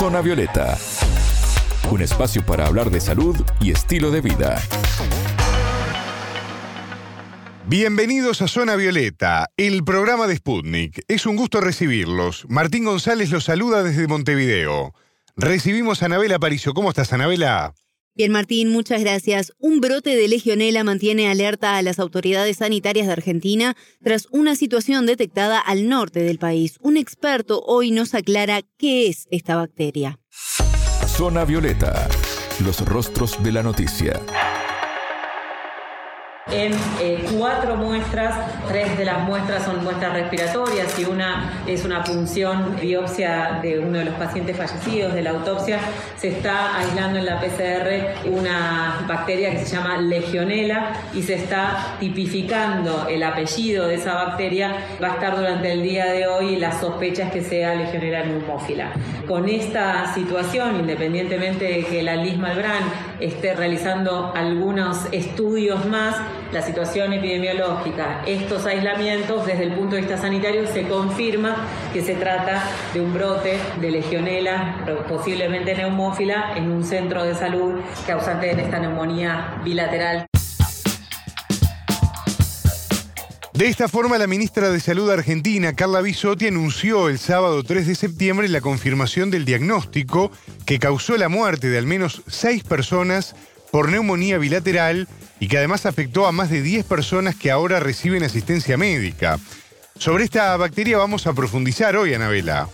Zona Violeta, un espacio para hablar de salud y estilo de vida. Bienvenidos a Zona Violeta, el programa de Sputnik. Es un gusto recibirlos. Martín González los saluda desde Montevideo. Recibimos a Anabela Paricio. ¿Cómo estás, Anabela? Bien, Martín, muchas gracias. Un brote de legionela mantiene alerta a las autoridades sanitarias de Argentina tras una situación detectada al norte del país. Un experto hoy nos aclara qué es esta bacteria. Zona Violeta, los rostros de la noticia en eh, cuatro muestras, tres de las muestras son muestras respiratorias y una es una punción biopsia de uno de los pacientes fallecidos de la autopsia, se está aislando en la PCR una bacteria que se llama legionela y se está tipificando el apellido de esa bacteria. Va a estar durante el día de hoy las sospechas que sea legionela neumófila. Con esta situación, independientemente de que la Liz Malbrán esté realizando algunos estudios más, la situación epidemiológica, estos aislamientos, desde el punto de vista sanitario, se confirma que se trata de un brote de legionela, posiblemente neumófila, en un centro de salud causante de esta neumonía bilateral. De esta forma, la ministra de Salud argentina, Carla Bisotti, anunció el sábado 3 de septiembre la confirmación del diagnóstico que causó la muerte de al menos seis personas por neumonía bilateral y que además afectó a más de 10 personas que ahora reciben asistencia médica. Sobre esta bacteria vamos a profundizar hoy, Anabela.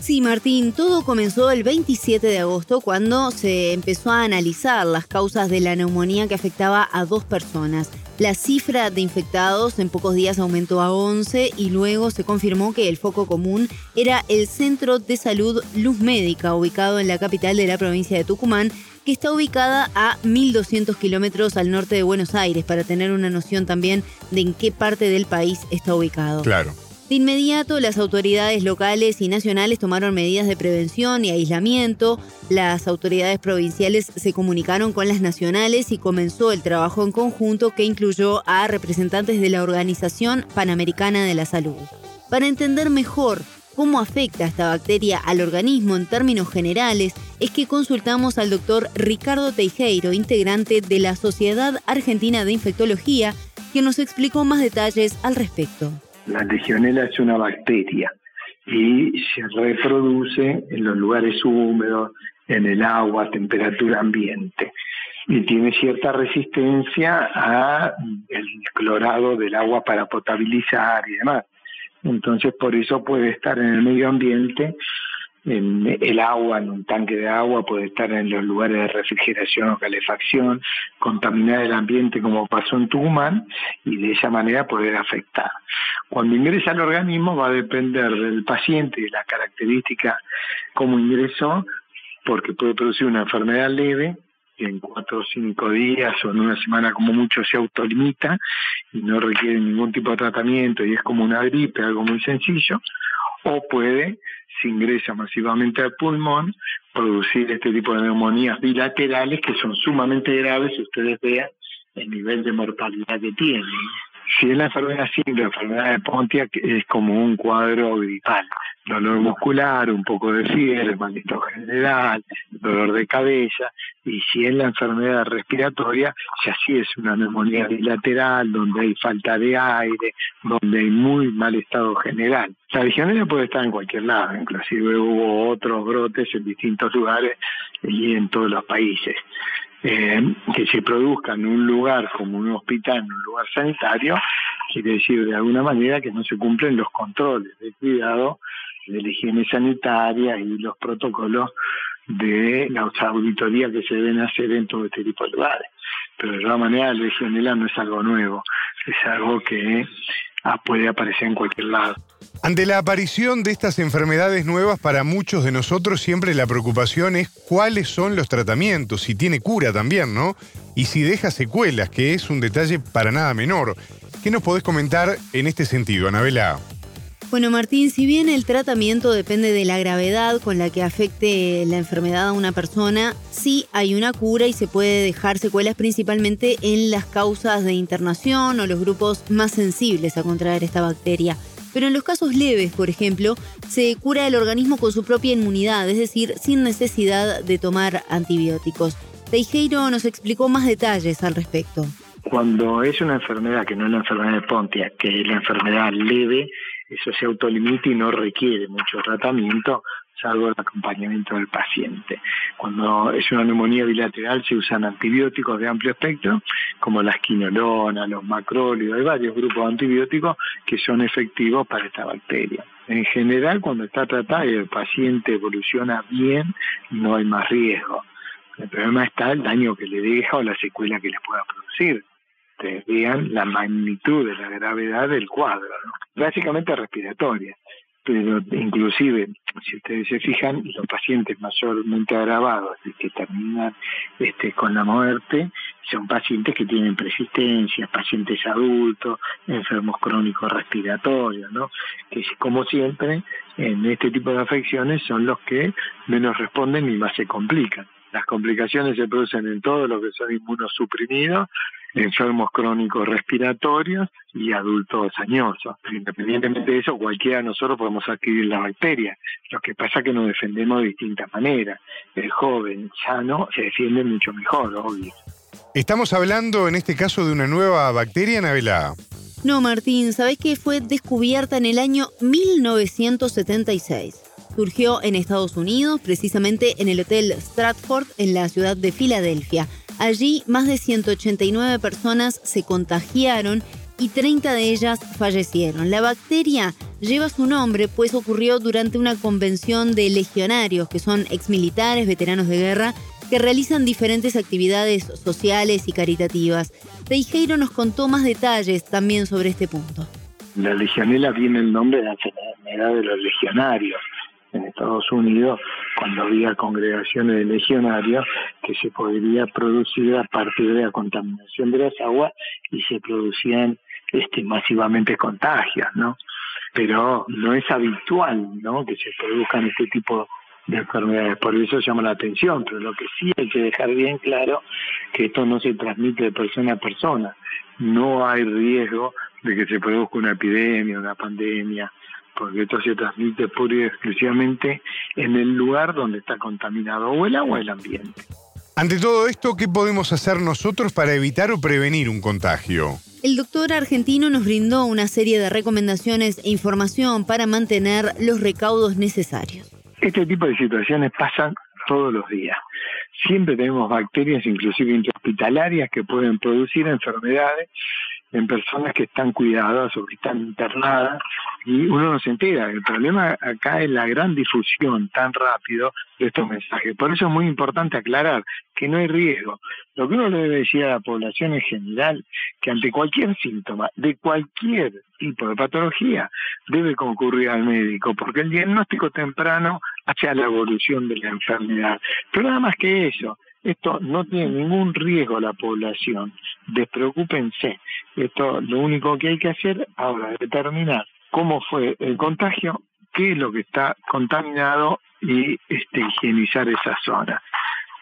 Sí, Martín, todo comenzó el 27 de agosto cuando se empezó a analizar las causas de la neumonía que afectaba a dos personas. La cifra de infectados en pocos días aumentó a 11 y luego se confirmó que el foco común era el Centro de Salud Luz Médica, ubicado en la capital de la provincia de Tucumán, que está ubicada a 1.200 kilómetros al norte de Buenos Aires, para tener una noción también de en qué parte del país está ubicado. Claro. De inmediato, las autoridades locales y nacionales tomaron medidas de prevención y aislamiento. Las autoridades provinciales se comunicaron con las nacionales y comenzó el trabajo en conjunto que incluyó a representantes de la Organización Panamericana de la Salud. Para entender mejor cómo afecta esta bacteria al organismo en términos generales, es que consultamos al doctor Ricardo Teijeiro, integrante de la Sociedad Argentina de Infectología, quien nos explicó más detalles al respecto. La legionela es una bacteria y se reproduce en los lugares húmedos, en el agua, temperatura ambiente y tiene cierta resistencia a el clorado del agua para potabilizar y demás. Entonces, por eso puede estar en el medio ambiente, en el agua, en un tanque de agua, puede estar en los lugares de refrigeración o calefacción, contaminar el ambiente como pasó en Tucumán y de esa manera poder afectar. Cuando ingresa al organismo va a depender del paciente y de las características como ingresó, porque puede producir una enfermedad leve en cuatro o cinco días o en una semana como mucho se autolimita y no requiere ningún tipo de tratamiento y es como una gripe, algo muy sencillo, o puede, si ingresa masivamente al pulmón, producir este tipo de neumonías bilaterales que son sumamente graves si ustedes vean el nivel de mortalidad que tienen. Si es la enfermedad simple, enfermedad de Pontiac es como un cuadro gripal dolor muscular, un poco de fiebre, malestar general, dolor de cabeza, y si es la enfermedad respiratoria, ya sí es una neumonía bilateral, donde hay falta de aire, donde hay muy mal estado general. La legionela puede estar en cualquier lado, inclusive hubo otros brotes en distintos lugares y en todos los países. Eh, que se produzca en un lugar como un hospital, en un lugar sanitario, quiere decir de alguna manera que no se cumplen los controles de cuidado de la higiene sanitaria y los protocolos de las auditorías que se deben hacer en todo este tipo de lugares. Pero de todas maneras, la legionela no es algo nuevo, es algo que puede aparecer en cualquier lado. Ante la aparición de estas enfermedades nuevas, para muchos de nosotros siempre la preocupación es cuáles son los tratamientos, si tiene cura también, ¿no? Y si deja secuelas, que es un detalle para nada menor. ¿Qué nos podés comentar en este sentido, Anabela? Bueno, Martín, si bien el tratamiento depende de la gravedad con la que afecte la enfermedad a una persona, sí hay una cura y se puede dejar secuelas principalmente en las causas de internación o los grupos más sensibles a contraer esta bacteria. pero en los casos leves, por ejemplo, se cura el organismo con su propia inmunidad, es decir, sin necesidad de tomar antibióticos. Teijeiro nos explicó más detalles al respecto. Cuando es una enfermedad que no es la enfermedad de Pontiac, que es la enfermedad leve, eso se autolimita y no requiere mucho tratamiento, salvo el acompañamiento del paciente. Cuando es una neumonía bilateral se usan antibióticos de amplio espectro, como la esquinolona, los macrólidos, hay varios grupos de antibióticos que son efectivos para esta bacteria. En general, cuando está tratada y el paciente evoluciona bien, no hay más riesgo. El problema está el daño que le deja o la secuela que le pueda producir. Ustedes vean la magnitud de la gravedad del cuadro, básicamente respiratoria pero inclusive, si ustedes se fijan, los pacientes mayormente agravados y que terminan este, con la muerte son pacientes que tienen persistencia, pacientes adultos, enfermos crónicos respiratorios, ¿no? que como siempre en este tipo de afecciones son los que menos responden y más se complican. Las complicaciones se producen en todos los que son inmunosuprimidos enfermos crónicos respiratorios y adultos añosos. Independientemente de eso, cualquiera de nosotros podemos adquirir la bacteria. Lo que pasa es que nos defendemos de distintas maneras. El joven sano se defiende mucho mejor, obvio. Estamos hablando en este caso de una nueva bacteria, Navela. No, Martín, ¿sabés que fue descubierta en el año 1976? Surgió en Estados Unidos, precisamente en el Hotel Stratford, en la ciudad de Filadelfia. Allí más de 189 personas se contagiaron y 30 de ellas fallecieron. La bacteria lleva su nombre pues ocurrió durante una convención de legionarios, que son exmilitares, veteranos de guerra, que realizan diferentes actividades sociales y caritativas. Teijeiro nos contó más detalles también sobre este punto. La legionela viene el nombre de la enfermedad de los legionarios en Estados Unidos cuando había congregaciones de legionarios que se podría producir a partir de la contaminación de las aguas y se producían este masivamente contagios, ¿no? Pero no es habitual, ¿no? Que se produzcan este tipo de enfermedades, por eso llama la atención, pero lo que sí hay que dejar bien claro que esto no se transmite de persona a persona, no hay riesgo de que se produzca una epidemia, una pandemia, porque esto se transmite pura y exclusivamente en el lugar donde está contaminado o el agua o el ambiente. Ante todo esto, ¿qué podemos hacer nosotros para evitar o prevenir un contagio? El doctor argentino nos brindó una serie de recomendaciones e información para mantener los recaudos necesarios. Este tipo de situaciones pasan todos los días. Siempre tenemos bacterias, inclusive intrahospitalarias, que pueden producir enfermedades en personas que están cuidadas o que están internadas y uno no se entera. El problema acá es la gran difusión tan rápido de estos mensajes. Por eso es muy importante aclarar que no hay riesgo. Lo que uno le debe decir a la población en general, que ante cualquier síntoma, de cualquier tipo de patología, debe concurrir al médico, porque el diagnóstico temprano hace a la evolución de la enfermedad. Pero nada más que eso, esto no tiene ningún riesgo a la población. Despreocúpense. Esto lo único que hay que hacer ahora es determinar cómo fue el contagio, qué es lo que está contaminado y este, higienizar esa zona.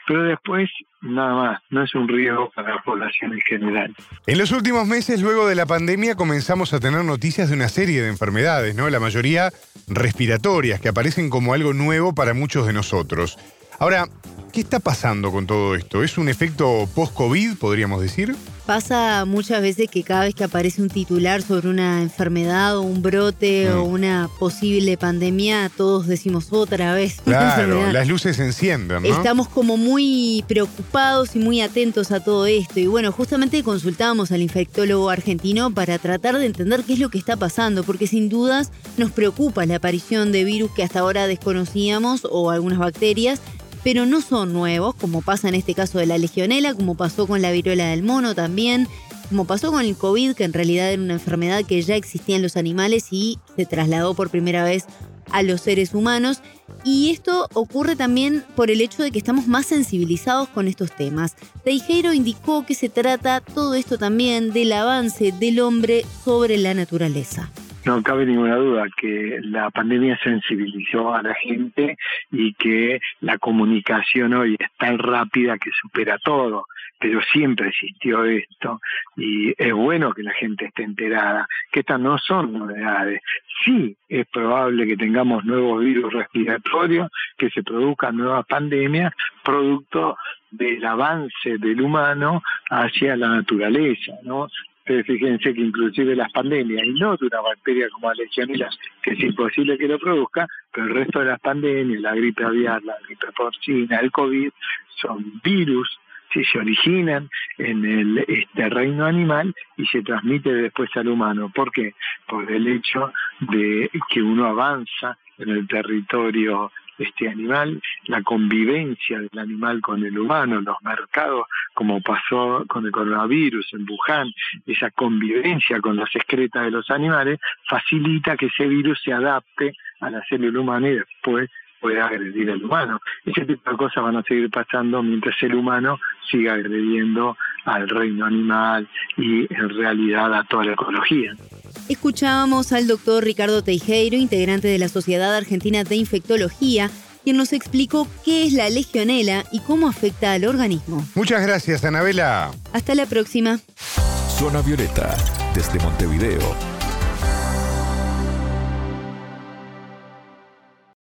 Pero después, nada más, no es un riesgo para la población en general. En los últimos meses, luego de la pandemia, comenzamos a tener noticias de una serie de enfermedades, ¿no? La mayoría respiratorias, que aparecen como algo nuevo para muchos de nosotros. Ahora, ¿qué está pasando con todo esto? ¿Es un efecto post-COVID, podríamos decir? Pasa muchas veces que cada vez que aparece un titular sobre una enfermedad o un brote o una posible pandemia, todos decimos otra vez. Claro, las luces se encienden. ¿no? Estamos como muy preocupados y muy atentos a todo esto. Y bueno, justamente consultamos al infectólogo argentino para tratar de entender qué es lo que está pasando, porque sin dudas nos preocupa la aparición de virus que hasta ahora desconocíamos o algunas bacterias pero no son nuevos, como pasa en este caso de la legionela, como pasó con la viruela del mono también, como pasó con el COVID, que en realidad era una enfermedad que ya existía en los animales y se trasladó por primera vez a los seres humanos. Y esto ocurre también por el hecho de que estamos más sensibilizados con estos temas. Teijeiro indicó que se trata todo esto también del avance del hombre sobre la naturaleza. No cabe ninguna duda que la pandemia sensibilizó a la gente y que la comunicación hoy es tan rápida que supera todo pero siempre existió esto y es bueno que la gente esté enterada, que estas no son novedades. Sí es probable que tengamos nuevos virus respiratorios, que se produzcan nuevas pandemias, producto del avance del humano hacia la naturaleza, ¿no? Fíjense que inclusive las pandemias, y no de una bacteria como la legionela, que es imposible que lo produzca, pero el resto de las pandemias, la gripe aviar, la gripe porcina, el COVID, son virus si se originan en el este reino animal y se transmite después al humano. ¿Por qué? Por el hecho de que uno avanza en el territorio este animal, la convivencia del animal con el humano, los mercados, como pasó con el coronavirus en Wuhan, esa convivencia con las excretas de los animales, facilita que ese virus se adapte a la célula humana y después pueda agredir al humano. Ese tipo de cosas van a seguir pasando mientras el humano siga agrediendo al reino animal y en realidad a toda la ecología. Escuchábamos al doctor Ricardo Teijeiro, integrante de la Sociedad Argentina de Infectología, quien nos explicó qué es la legionela y cómo afecta al organismo. Muchas gracias, Anabela. Hasta la próxima. Zona Violeta, desde Montevideo,